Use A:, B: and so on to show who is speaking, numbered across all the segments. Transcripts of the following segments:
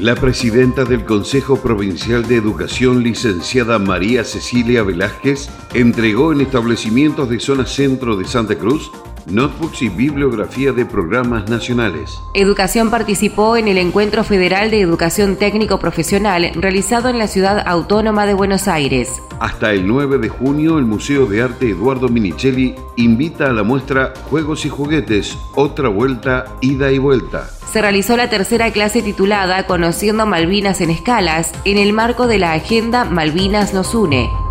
A: La presidenta del Consejo Provincial de Educación, licenciada María Cecilia Velázquez, entregó en establecimientos de zona centro de Santa Cruz notebooks y bibliografía de programas nacionales.
B: Educación participó en el Encuentro Federal de Educación Técnico Profesional realizado en la Ciudad Autónoma de Buenos Aires.
A: Hasta el 9 de junio, el Museo de Arte Eduardo Minichelli invita a la muestra Juegos y Juguetes, otra vuelta, ida y vuelta
B: se realizó la tercera clase titulada Conociendo Malvinas en Escalas en el marco de la Agenda Malvinas nos une.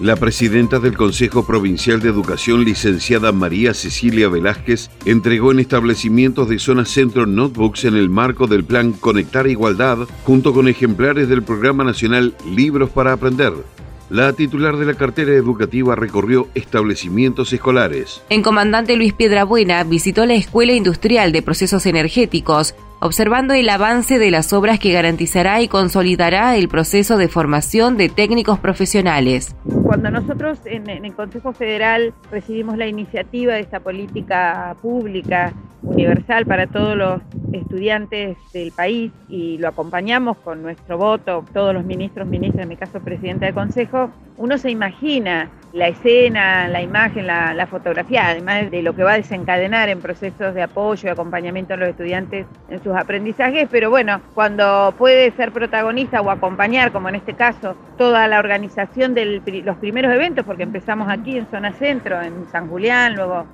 A: La presidenta del Consejo Provincial de Educación, licenciada María Cecilia Velázquez, entregó en establecimientos de zona centro notebooks en el marco del plan Conectar Igualdad, junto con ejemplares del Programa Nacional Libros para Aprender. La titular de la cartera educativa recorrió establecimientos escolares.
B: En Comandante Luis Piedrabuena visitó la Escuela Industrial de Procesos Energéticos, observando el avance de las obras que garantizará y consolidará el proceso de formación de técnicos profesionales.
C: Cuando nosotros en, el Consejo Federal recibimos la iniciativa de esta política pública universal para todos los estudiantes del país y lo acompañamos con nuestro voto, todos los ministros, ministras, en mi caso presidenta del Consejo, uno se imagina la escena, la imagen, la, fotografía, además de lo que va a desencadenar en procesos de apoyo y acompañamiento a los estudiantes en sus aprendizajes, pero bueno, cuando puede ser protagonista o acompañar, como en este caso, toda la organización de los primeros eventos, porque empezamos aquí en Zona Centro, en San Julián, luego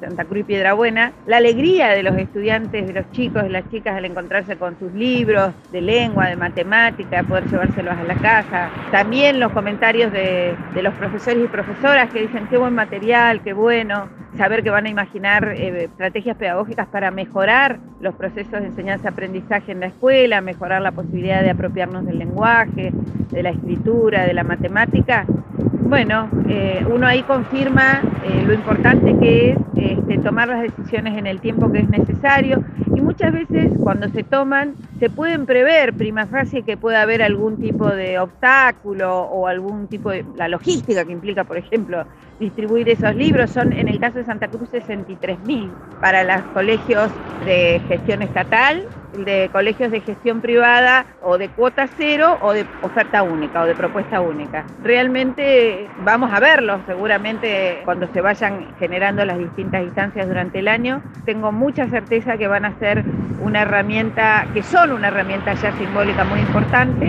C: Santa Cruz y Piedrabuena, la alegría de los estudiantes, de los chicos, de las chicas al encontrarse con sus libros de lengua, de matemática, poder llevárselos a la casa. También los comentarios de, los profesores y profesoras que dicen qué buen material, qué bueno, saber que van a imaginar eh, estrategias pedagógicas para mejorar los procesos de enseñanza-aprendizaje en la escuela, mejorar la posibilidad de apropiarnos del lenguaje, de la escritura, de la matemática bueno, eh, uno ahí confirma eh, lo importante que es este, tomar las decisiones en el tiempo que es necesario y muchas veces cuando se toman se pueden prever prima facie que pueda haber algún tipo de obstáculo o algún tipo de la logística que implica, por ejemplo, distribuir esos libros. Son en el caso de Santa Cruz 63.000 para los colegios de gestión estatal de colegios de gestión privada o de cuota cero o de oferta única o de propuesta única. Realmente vamos a verlos seguramente cuando se vayan generando las distintas instancias durante el año. Tengo mucha certeza que van a ser una herramienta, que son una herramienta ya simbólica muy importante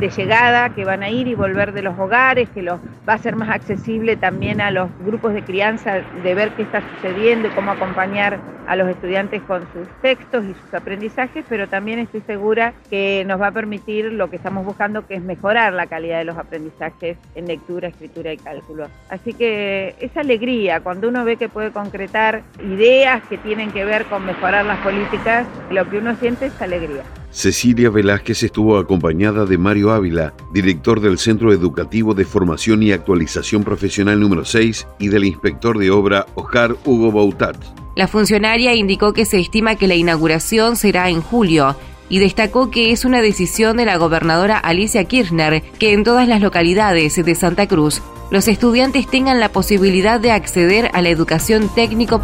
C: de llegada, que van a ir y volver de los hogares, que los, va a ser más accesible también a los grupos de crianza de ver qué está sucediendo y cómo acompañar a los estudiantes con sus textos y sus aprendizajes, pero también estoy segura que nos va a permitir lo que estamos buscando, que es mejorar la calidad de los aprendizajes en lectura, escritura y cálculo. Así que esa alegría, cuando uno ve que puede concretar ideas que tienen que ver con mejorar las políticas, lo que uno siente es alegría.
A: Cecilia Velázquez estuvo acompañada de Mario Ávila, director del Centro Educativo de Formación y Actualización Profesional número 6 y del inspector de obra Oscar Hugo Bautat.
B: La funcionaria indicó que se estima que la inauguración será en julio y destacó que es una decisión de la gobernadora Alicia Kirchner que en todas las localidades de Santa Cruz los estudiantes tengan la posibilidad de acceder a la educación técnico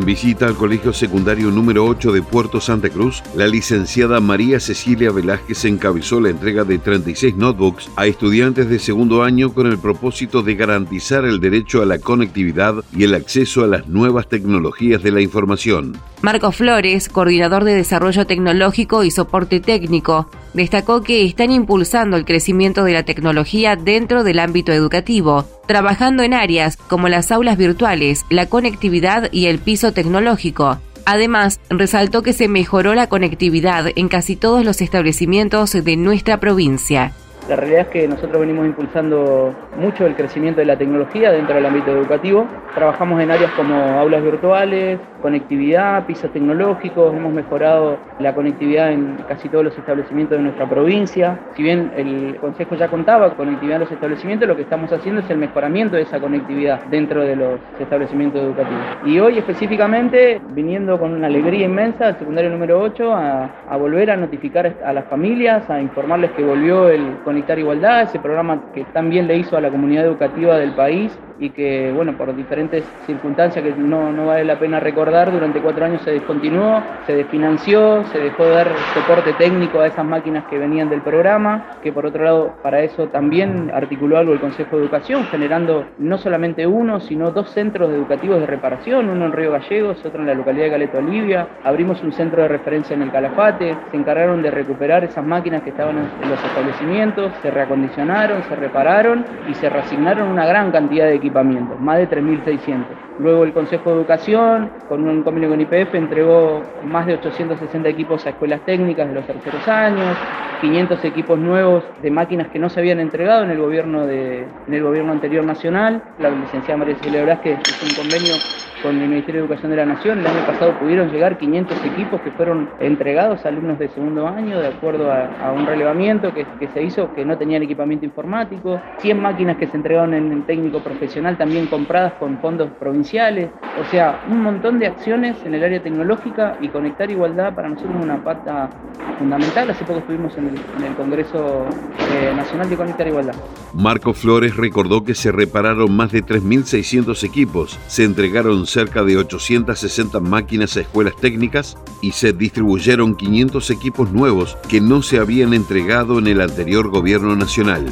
A: En visita al Colegio Secundario número 8 de Puerto Santa Cruz, la licenciada María Cecilia Velázquez encabezó la entrega de 36 notebooks a estudiantes de segundo año con el propósito de garantizar el derecho a la conectividad y el acceso a las nuevas tecnologías de la información.
B: Marco Flores, coordinador de Desarrollo Tecnológico y Soporte Técnico, destacó que están impulsando el crecimiento de la tecnología dentro del ámbito educativo, trabajando en áreas como las aulas virtuales, la conectividad y el piso tecnológico. Además, resaltó que se mejoró la conectividad en casi todos los establecimientos de nuestra provincia
D: La realidad es que nosotros venimos impulsando mucho el crecimiento de la tecnología dentro del ámbito educativo. Trabajamos en áreas como aulas virtuales, conectividad, pisos tecnológicos, hemos mejorado la conectividad en casi todos los establecimientos de nuestra provincia. Si bien el Consejo ya contaba con conectividad en los establecimientos, lo que estamos haciendo es el mejoramiento de esa conectividad dentro de los establecimientos educativos. Y hoy específicamente, viniendo con una alegría inmensa al secundario número 8 a, a volver a notificar a las familias, a informarles que volvió el Igualdad, ese programa que también le hizo a la comunidad educativa del país y que, bueno, por diferentes circunstancias que no, no vale la pena recordar, durante cuatro años se descontinuó, se desfinanció, se dejó de dar soporte técnico a esas máquinas que venían del programa, que por otro lado, para eso también articuló algo el Consejo de Educación, generando no solamente uno, sino dos centros educativos de reparación, uno en Río Gallegos, otro en la localidad de Galeto Olivia, abrimos un centro de referencia en el Calafate, se encargaron de recuperar esas máquinas que estaban en los establecimientos, se reacondicionaron, se repararon y se reasignaron una gran cantidad de equipos más de 3.600. Luego el Consejo de Educación, con un convenio con IPF, entregó más de 860 equipos a escuelas técnicas de los terceros años, 500 equipos nuevos de máquinas que no se habían entregado en el gobierno, de, en gobierno anterior nacional. La licenciada María Cecilia Velázquez hizo un convenio con el Ministerio de Educación de la Nación. El año pasado pudieron llegar 500 equipos que fueron entregados a alumnos de segundo año de acuerdo a, un relevamiento que, se hizo que no tenían equipamiento informático. 100 máquinas que se entregaron en el técnico profesional también compradas con fondos provinciales. O sea, un montón de acciones en el área tecnológica y conectar igualdad para nosotros es una pata fundamental. Hace poco estuvimos en el, Congreso eh, Nacional de Conectar Igualdad.
A: Marco Flores recordó que se repararon más de 3.600 equipos, se entregaron cerca de 860 máquinas a escuelas técnicas y se distribuyeron 500 equipos nuevos que no se habían entregado en el anterior gobierno nacional.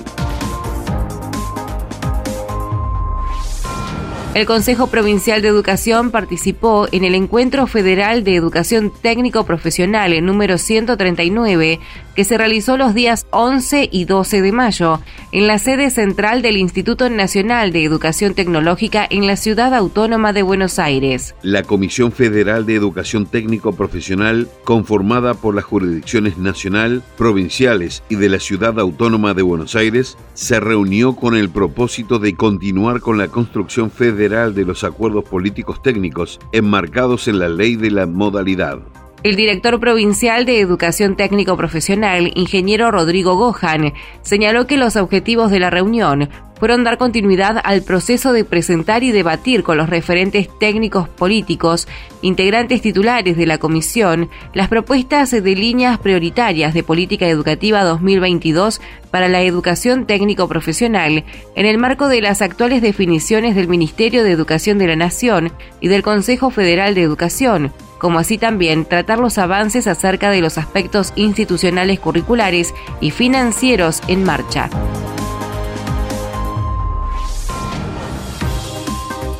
B: El Consejo Provincial de Educación participó en el Encuentro Federal de Educación Técnico Profesional número 139, que se realizó los días 11 y 12 de mayo en la sede central del Instituto Nacional de Educación Tecnológica en la Ciudad Autónoma de Buenos Aires.
A: La Comisión Federal de Educación Técnico Profesional, conformada por las jurisdicciones nacional, provinciales y de la Ciudad Autónoma de Buenos Aires, se reunió con el propósito de continuar con la construcción federal de los acuerdos políticos técnicos enmarcados en la ley de la modalidad.
B: El director provincial de Educación Técnico Profesional, ingeniero Rodrigo Gohan, señaló que los objetivos de la reunión fueron dar continuidad al proceso de presentar y debatir con los referentes técnicos políticos, integrantes titulares de la comisión, las propuestas de líneas prioritarias de política educativa 2022 para la educación técnico profesional en el marco de las actuales definiciones del Ministerio de Educación de la Nación y del Consejo Federal de Educación, como así también tratar los avances acerca de los aspectos institucionales curriculares y financieros en marcha.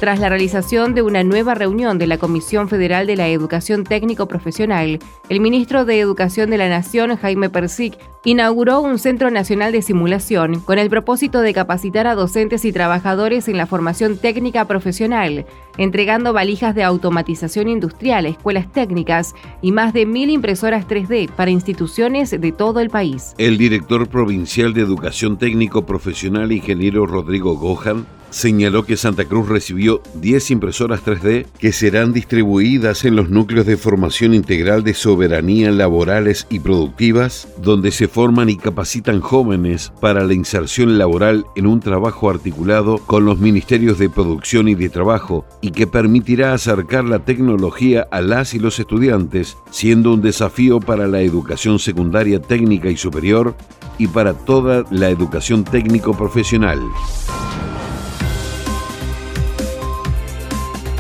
B: Tras la realización de una nueva reunión de la Comisión Federal de la Educación Técnico Profesional, el ministro de Educación de la Nación, Jaime Persic, inauguró un Centro Nacional de Simulación con el propósito de capacitar a docentes y trabajadores en la formación técnica profesional, entregando valijas de automatización industrial escuelas técnicas y más de mil impresoras 3D para instituciones de todo el país.
A: El director provincial de Educación Técnico Profesional, ingeniero Rodrigo Gohan, señaló que Santa Cruz recibió 10 impresoras 3D que serán distribuidas en los núcleos de formación integral de soberanía laborales y productivas, donde se forman y capacitan jóvenes para la inserción laboral en un trabajo articulado con los ministerios de producción y de trabajo que permitirá acercar la tecnología a las y los estudiantes, siendo un desafío para la educación secundaria técnica y superior y para toda la educación técnico profesional.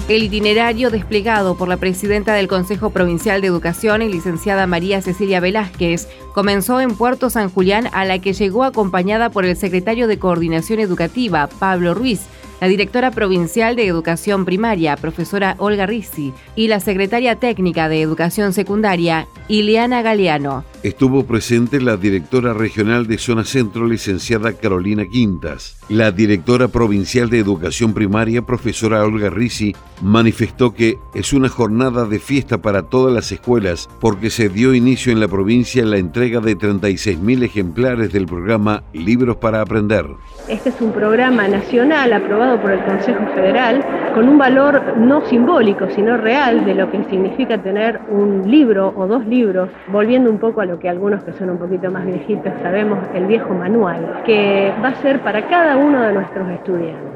B: El itinerario desplegado por la presidenta del Consejo Provincial de Educación, licenciada María Cecilia Velázquez, comenzó en Puerto San Julián, a la que llegó acompañada por el secretario de Coordinación Educativa, Pablo Ruiz, la directora provincial de Educación Primaria, profesora Olga Rizzi, y la secretaria técnica de Educación Secundaria, Ileana Galeano.
A: Estuvo presente la directora regional de Zona Centro, licenciada Carolina Quintas. La directora provincial de Educación Primaria, profesora Olga Rizzi, manifestó que es una jornada de fiesta para todas las escuelas porque se dio inicio en la provincia la entrega de 36.000 ejemplares del programa Libros para Aprender.
E: Este es un programa nacional aprobado por el Consejo Federal con un valor no simbólico, sino real de lo que significa tener un libro o dos libros, volviendo un poco a lo que algunos que son un poquito más viejitos sabemos, el viejo manual, que va a ser para cada uno de nuestros estudiantes.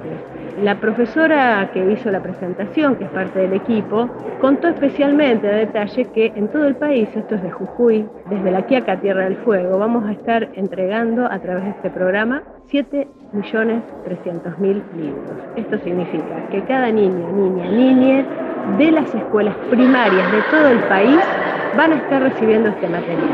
E: La profesora que hizo la presentación, que es parte del equipo, contó especialmente a detalle que en todo el país, esto es de Jujuy, desde la Quiaca Tierra del Fuego, vamos a estar entregando a través de este programa 7.300.000 libros. Esto significa que cada niño, niña, niña de las escuelas primarias de todo el país van a estar recibiendo este material,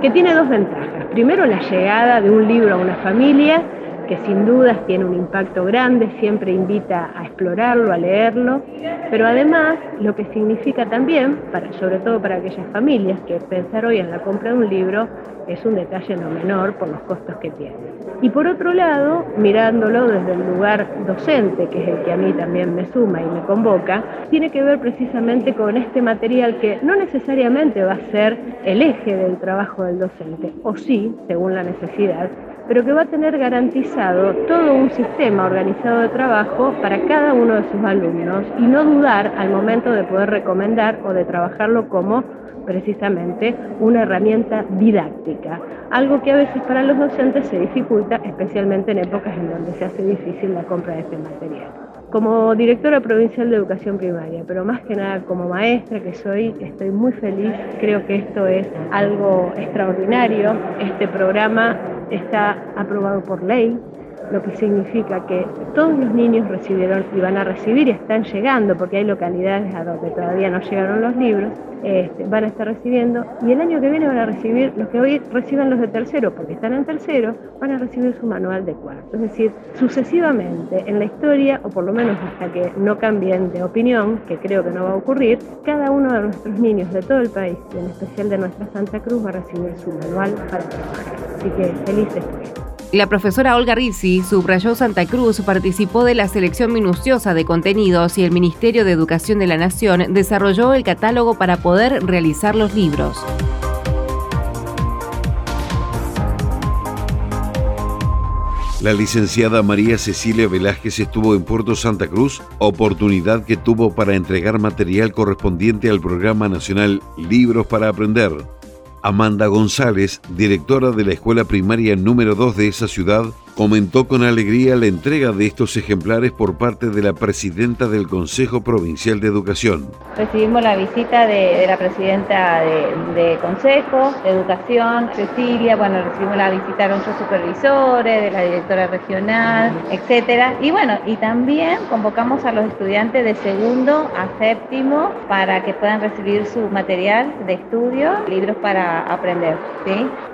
E: que tiene dos ventajas. Primero, la llegada de un libro a una familia que sin dudas tiene un impacto grande, siempre invita a explorarlo, a leerlo, pero además lo que significa también, para, sobre todo para aquellas familias que pensar hoy en la compra de un libro es un detalle no menor por los costos que tiene. Y por otro lado, mirándolo desde el lugar docente, que es el que a mí también me suma y me convoca, tiene que ver precisamente con este material que no necesariamente va a ser el eje del trabajo del docente, o sí, según la necesidad, pero que va a tener garantizado todo un sistema organizado de trabajo para cada uno de sus alumnos y no dudar al momento de poder recomendar o de trabajarlo como precisamente una herramienta didáctica, algo que a veces para los docentes se dificulta, especialmente en épocas en donde se hace difícil la compra de este material. Como directora provincial de educación primaria, pero más que nada como maestra que soy, estoy muy feliz, creo que esto es algo extraordinario, este programa está aprobado por ley, lo que significa que todos los niños recibieron y van a recibir y están llegando, porque hay localidades a donde todavía no llegaron los libros, este, van a estar recibiendo y el año que viene van a recibir, los que hoy reciben los de tercero, porque están en tercero, van a recibir su manual de cuarto. Es decir, sucesivamente en la historia, o por lo menos hasta que no cambien de opinión, que creo que no va a ocurrir, cada uno de nuestros niños de todo el país, y en especial de nuestra Santa Cruz, va a recibir su manual para trabajar. Así que felices
B: la profesora Olga Rizzi subrayó Santa Cruz participó de la selección minuciosa de contenidos y el Ministerio de Educación de la Nación desarrolló el catálogo para poder realizar los libros.
A: La licenciada María Cecilia Velázquez estuvo en Puerto Santa Cruz, oportunidad que tuvo para entregar material correspondiente al programa nacional Libros para Aprender, Amanda González, directora de la escuela primaria número 2 de esa ciudad, comentó con alegría la entrega de estos ejemplares por parte de la presidenta del Consejo Provincial de Educación.
F: Recibimos la visita de, la presidenta de, Consejo de Educación, Cecilia, bueno, recibimos la visita de nuestros supervisores, de la directora regional, etcétera. Y bueno, y también convocamos a los estudiantes de segundo a séptimo para que puedan recibir su material de estudio, libros para aprender.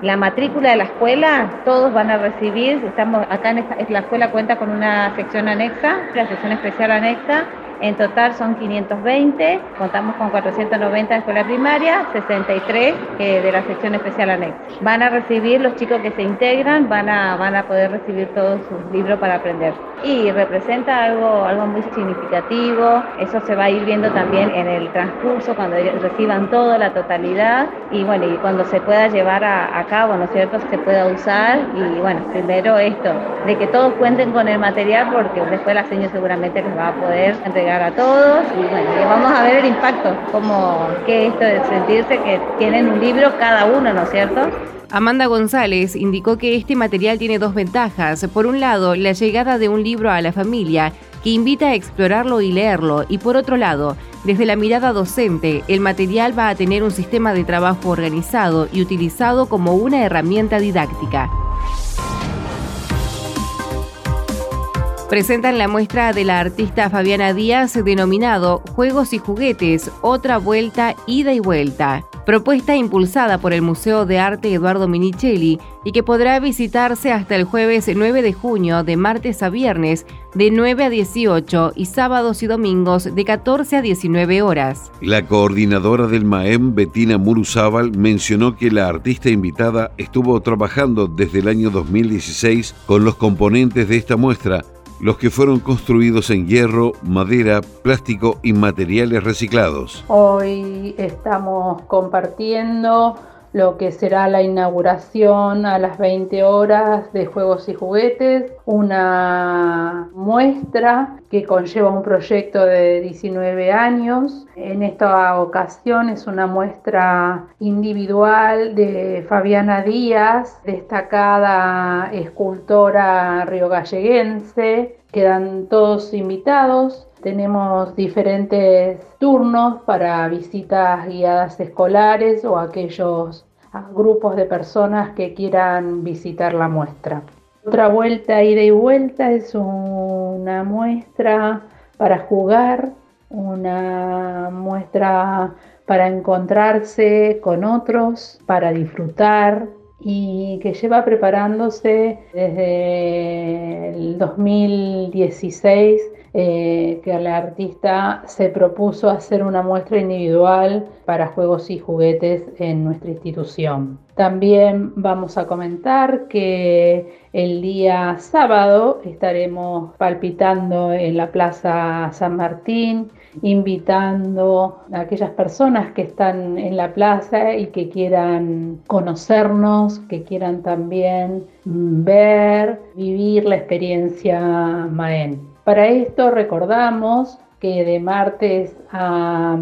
F: La matrícula de la escuela, todos van a recibir, estamos acá en, esta, la escuela cuenta con una sección anexa, la sección especial anexa, en total son 520, contamos con 490 de escuela primaria, 63 de la sección especial anexa. Van a recibir los chicos que se integran, van a, van a poder recibir todos sus libros para aprender. Y representa algo, algo muy significativo, eso se va a ir viendo también en el transcurso, cuando reciban todo, la totalidad, y bueno, y cuando se pueda llevar a, cabo, ¿no es cierto?, se pueda usar, y bueno, primero esto, de que todos cuenten con el material, porque después la señora seguramente les va a poder entregar a todos y bueno, vamos a ver el impacto, como que esto de sentirse que tienen un libro cada uno, ¿no es cierto?
B: Amanda González indicó que este material tiene dos ventajas. Por un lado, la llegada de un libro a la familia que invita a explorarlo y leerlo, y por otro lado, desde la mirada docente, el material va a tener un sistema de trabajo organizado y utilizado como una herramienta didáctica. Presentan la muestra de la artista Fabiana Díaz denominado Juegos y Juguetes, otra vuelta, ida y vuelta. propuesta impulsada por el Museo de Arte Eduardo Minicelli y que podrá visitarse hasta el jueves 9 de junio de martes a viernes de 9 a 18 y sábados y domingos de 14 a 19 horas.
A: La coordinadora del MAEM, Betina Muruzábal, mencionó que la artista invitada estuvo trabajando desde el año 2016 con los componentes de esta muestra los que fueron construidos en hierro, madera, plástico y materiales reciclados.
G: Hoy estamos compartiendo lo que será la inauguración a las 20 horas de Juegos y Juguetes, una muestra que conlleva un proyecto de 19 años. En esta ocasión es una muestra individual de Fabiana Díaz, destacada escultora riogalleguense. Quedan todos invitados. Tenemos diferentes turnos para visitas guiadas escolares o aquellos grupos de personas que quieran visitar la muestra. Otra vuelta, ida y vuelta, es una muestra para jugar, una muestra para encontrarse con otros, para disfrutar y que lleva preparándose desde el 2016 eh, que la artista se propuso hacer una muestra individual para juegos y juguetes en nuestra institución. También vamos a comentar que el día sábado estaremos palpitando en la Plaza San Martín, invitando a aquellas personas que están en la plaza y que quieran conocernos, que quieran también ver, vivir la experiencia Maen. Para esto recordamos que de martes a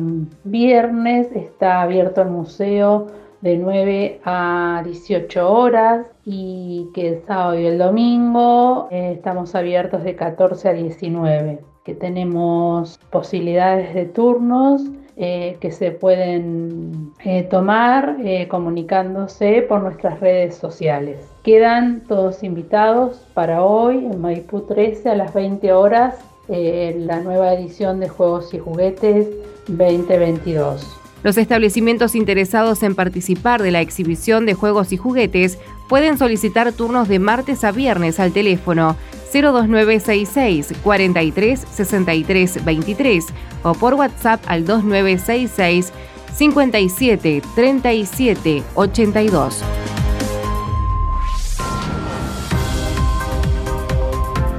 G: viernes está abierto el museo de 9 a 18 horas y que el sábado y el domingo eh, estamos abiertos de 14 a 19, que tenemos posibilidades de turnos eh, que se pueden eh, tomar comunicándose por nuestras redes sociales. Quedan todos invitados para hoy en Maipú 13 a las 20 horas eh, la nueva edición de Juegos y Juguetes 2022.
B: Los establecimientos interesados en participar de la exhibición de juegos y juguetes pueden solicitar turnos de martes a viernes al teléfono 02966 43 63 23 o por WhatsApp al 2966 57 37 82.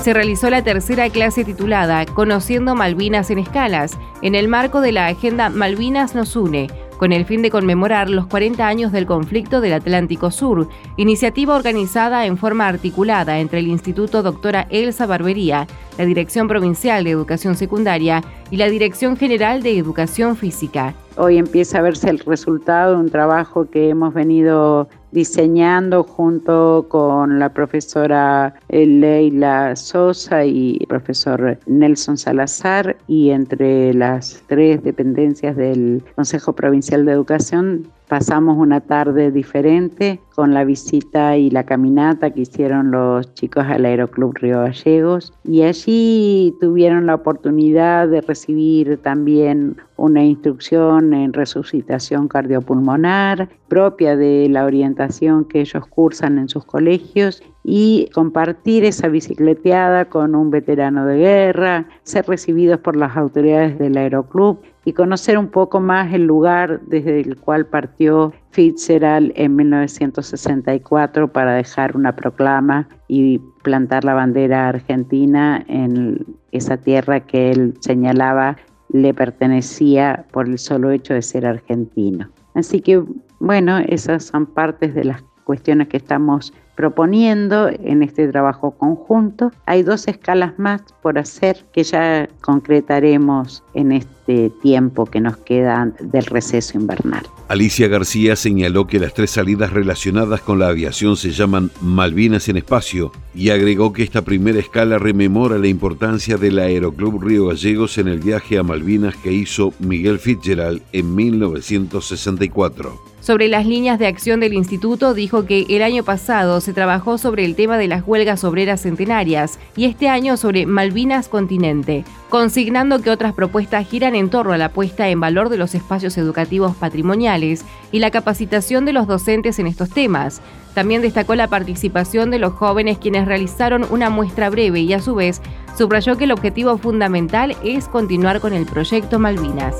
B: Se realizó la tercera clase titulada Conociendo Malvinas en Escalas, en el marco de la Agenda Malvinas nos une, con el fin de conmemorar los 40 años del conflicto del Atlántico Sur, iniciativa organizada en forma articulada entre el Instituto Doctora Elsa Barbería, la Dirección Provincial de Educación Secundaria y la Dirección General de Educación Física.
H: Hoy empieza a verse el resultado de un trabajo que hemos venido diseñando junto con la profesora eh, Leila Sosa y el profesor Nelson Salazar y entre las tres dependencias del Consejo Provincial de Educación pasamos una tarde diferente con la visita y la caminata que hicieron los chicos al Aeroclub Río Gallegos. Y allí tuvieron la oportunidad de recibir también una instrucción en resucitación cardiopulmonar propia de la orientación que ellos cursan en sus colegios y compartir esa bicicleteada con un veterano de guerra, ser recibidos por las autoridades del aeroclub y conocer un poco más el lugar desde el cual partió Fitzgerald en 1964 para dejar una proclama y plantar la bandera argentina en esa tierra que él señalaba le pertenecía por el solo hecho de ser argentino. Así que, bueno, esas son partes de las cuestiones que estamos proponiendo en este trabajo conjunto. Hay dos escalas más por hacer que ya concretaremos en este tiempo que nos queda del receso invernal.
A: Alicia García señaló que las tres salidas relacionadas con la aviación se llaman Malvinas en Espacio y agregó que esta primera escala rememora la importancia del Aeroclub Río Gallegos en el viaje a Malvinas que hizo Miguel Fitzgerald en 1964.
B: Sobre las líneas de acción del instituto dijo que el año pasado se trabajó sobre el tema de las huelgas obreras centenarias y este año sobre Malvinas Continente, consignando que otras propuestas giran en torno a la puesta en valor de los espacios educativos patrimoniales y la capacitación de los docentes en estos temas. También destacó la participación de los jóvenes quienes realizaron una muestra breve y a su vez subrayó que el objetivo fundamental es continuar con el proyecto Malvinas.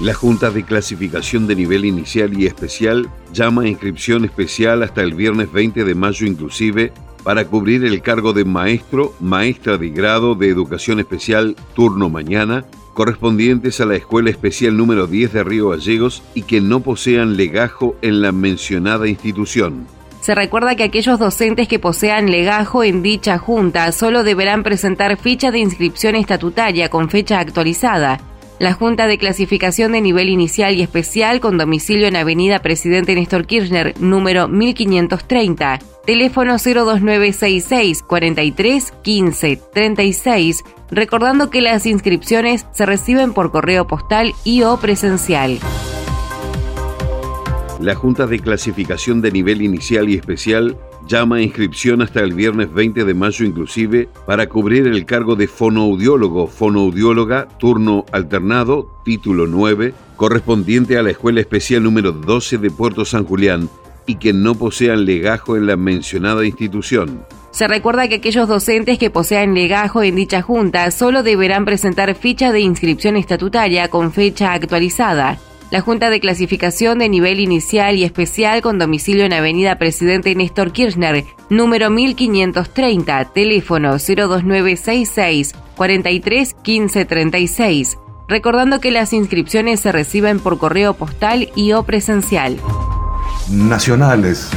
A: La Junta de Clasificación de Nivel Inicial y Especial llama a inscripción especial hasta el viernes 20 de mayo inclusive para cubrir el cargo de maestro, maestra de grado de Educación Especial turno mañana, correspondientes a la Escuela Especial número 10 de Río Gallegos y que no posean legajo en la mencionada institución.
B: Se recuerda que aquellos docentes que posean legajo en dicha junta solo deberán presentar ficha de inscripción estatutaria con fecha actualizada la Junta de Clasificación de Nivel Inicial y Especial con domicilio en Avenida Presidente Néstor Kirchner, número 1530, teléfono 02966 43 15 36, recordando que las inscripciones se reciben por correo postal y o presencial.
A: La Junta de Clasificación de Nivel Inicial y Especial llama a inscripción hasta el viernes 20 de mayo inclusive para cubrir el cargo de fonoaudiólogo, fonoaudióloga, turno alternado, título 9, correspondiente a la Escuela Especial número 12 de Puerto San Julián y que no posean legajo en la mencionada institución.
B: Se recuerda que aquellos docentes que posean legajo en dicha junta solo deberán presentar ficha de inscripción estatutaria con fecha actualizada la Junta de Clasificación de Nivel Inicial y Especial con domicilio en Avenida Presidente Néstor Kirchner, número 1530, teléfono 02966 43 15 36. Recordando que las inscripciones se reciben por correo postal y o presencial.
I: Nacionales.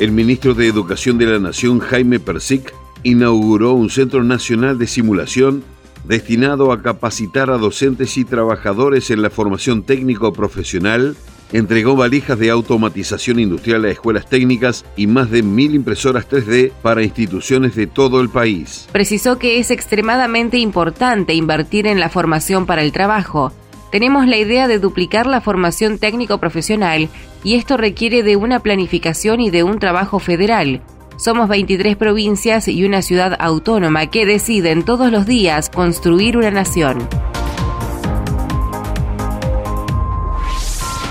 A: El ministro de Educación de la Nación, Jaime Persic, inauguró un Centro Nacional de Simulación destinado a capacitar a docentes y trabajadores en la formación técnico-profesional, entregó valijas de automatización industrial a escuelas técnicas y más de mil impresoras 3D para instituciones de todo el país.
B: Precisó que es extremadamente importante invertir en la formación para el trabajo. Tenemos la idea de duplicar la formación técnico-profesional y esto requiere de una planificación y de un trabajo federal. Somos 23 provincias y una ciudad autónoma que deciden todos los días construir una nación.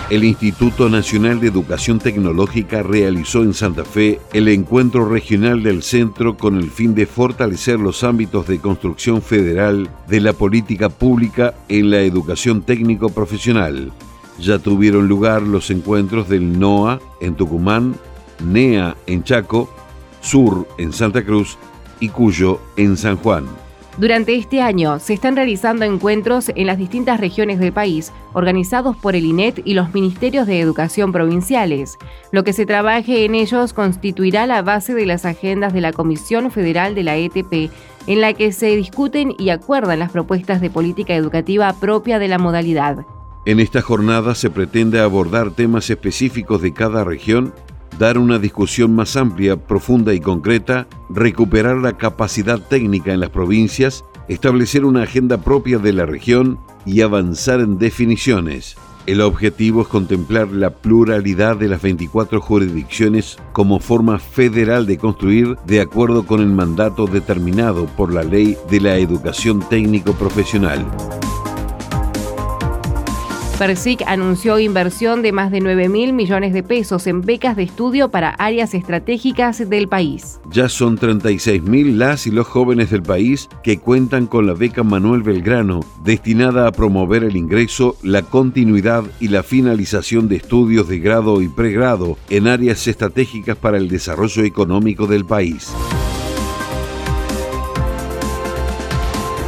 A: El Instituto Nacional de Educación Tecnológica realizó en Santa Fe el encuentro regional del centro con el fin de fortalecer los ámbitos de construcción federal de la política pública en la educación técnico-profesional. Ya tuvieron lugar los encuentros del NOA en Tucumán, NEA en Chaco Sur en Santa Cruz y Cuyo en San Juan.
B: Durante este año se están realizando encuentros en las distintas regiones del país, organizados por el INET y los ministerios de educación provinciales. Lo que se trabaje en ellos constituirá la base de las agendas de la Comisión Federal de la ETP, en la que se discuten y acuerdan las propuestas de política educativa propia de la modalidad.
A: En esta jornada se pretende abordar temas específicos de cada región dar una discusión más amplia, profunda y concreta, recuperar la capacidad técnica en las provincias, establecer una agenda propia de la región y avanzar en definiciones. El objetivo es contemplar la pluralidad de las 24 jurisdicciones como forma federal de construir de acuerdo con el mandato determinado por la ley de la educación técnico profesional.
B: Persic anunció inversión de más de 9 mil millones de pesos en becas de estudio para áreas estratégicas del país.
A: Ya son 36 mil las y los jóvenes del país que cuentan con la beca Manuel Belgrano, destinada a promover el ingreso, la continuidad y la finalización de estudios de grado y pregrado en áreas estratégicas para el desarrollo económico del país.